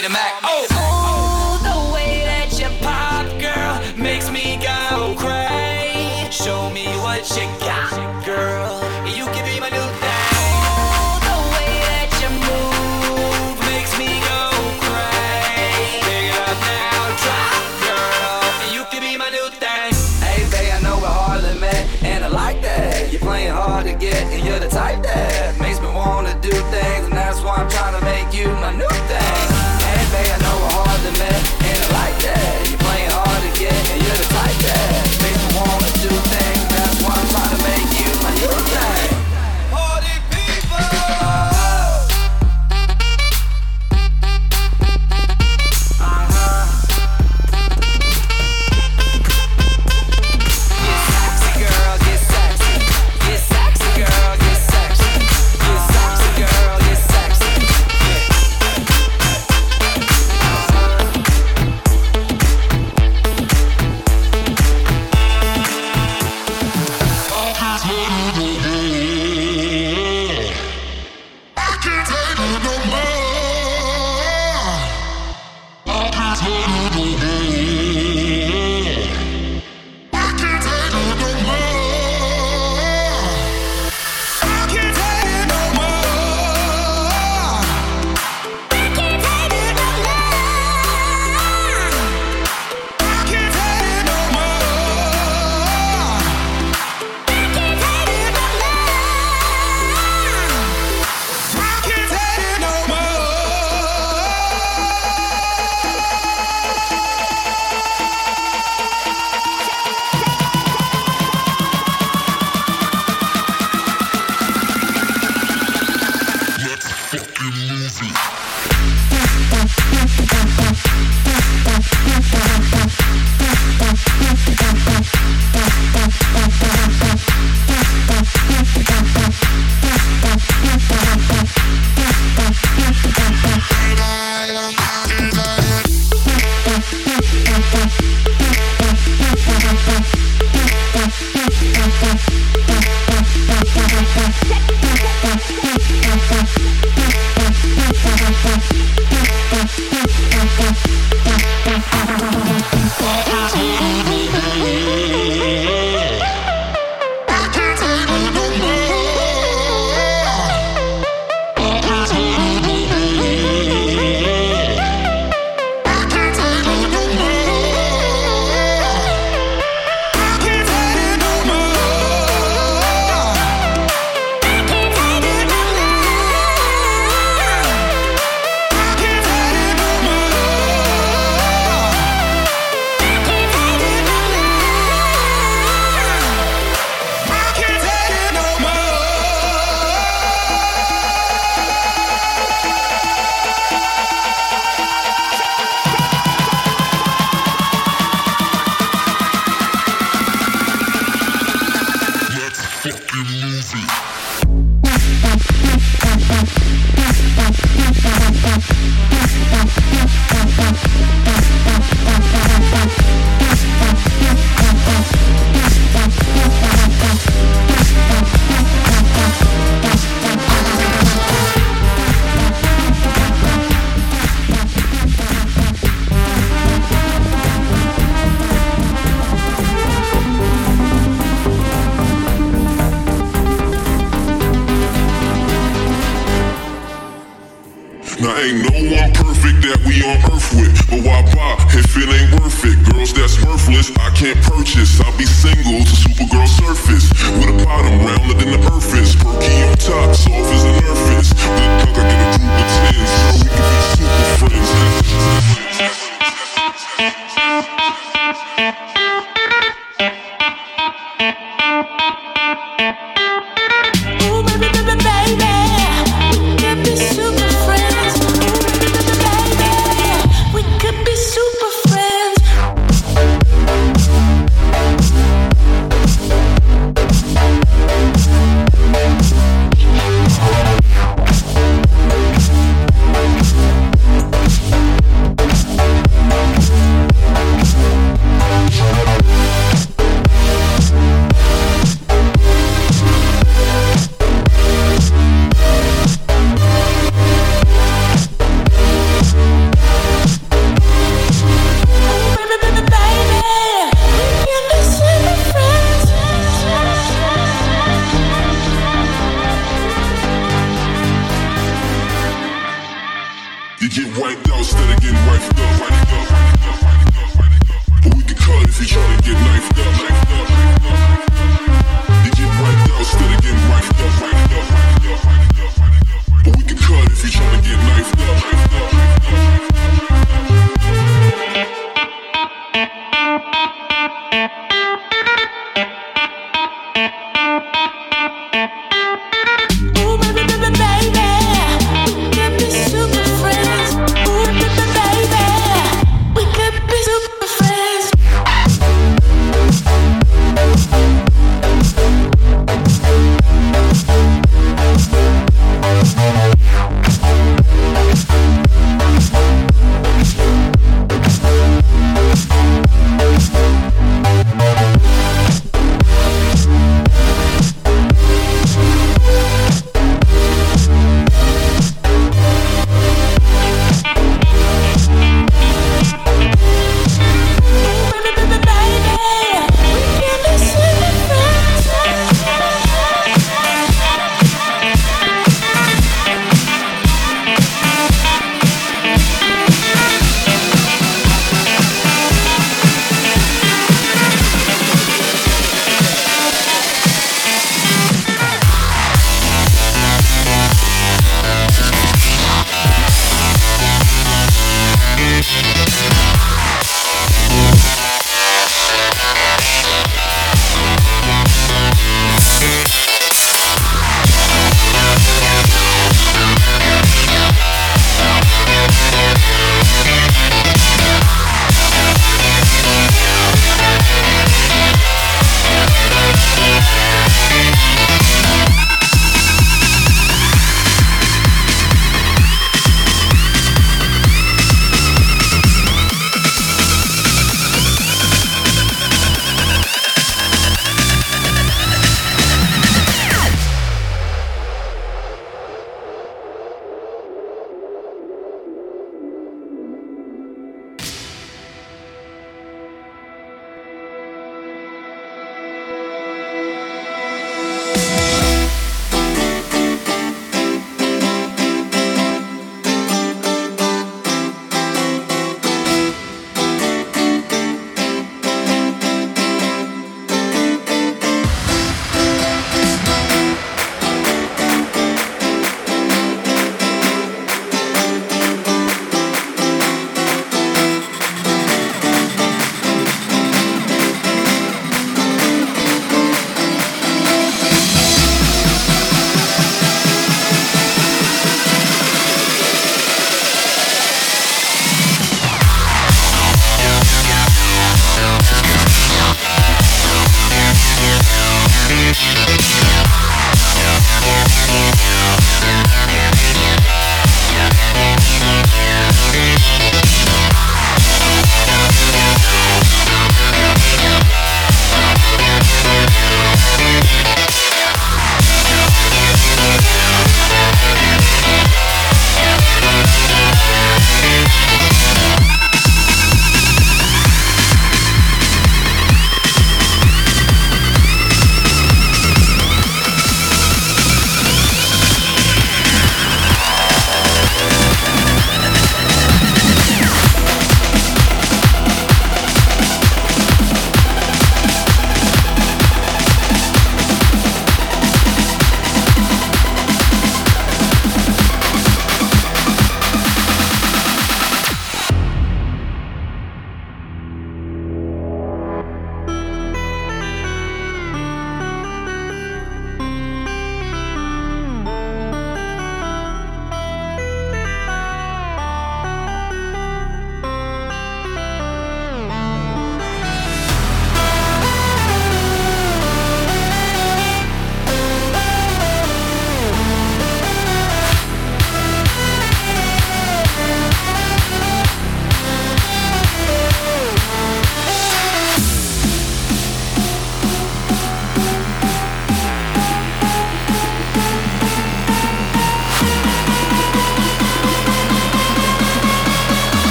need a Mac. Oh.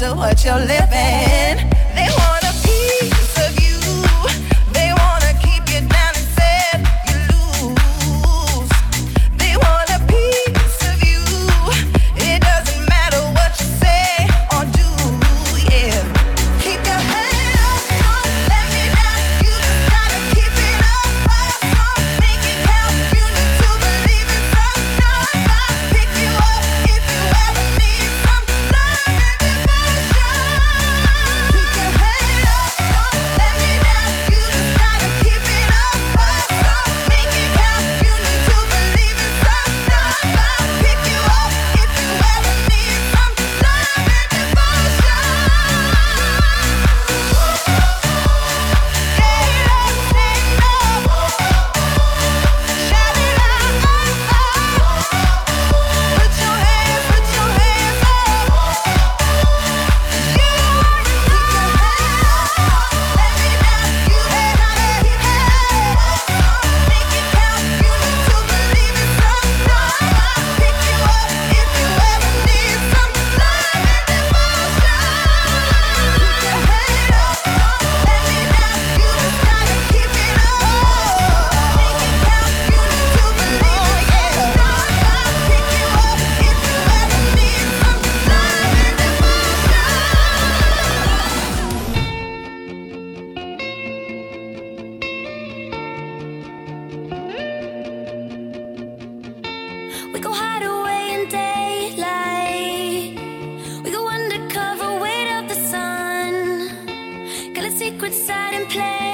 To what you're living. and play.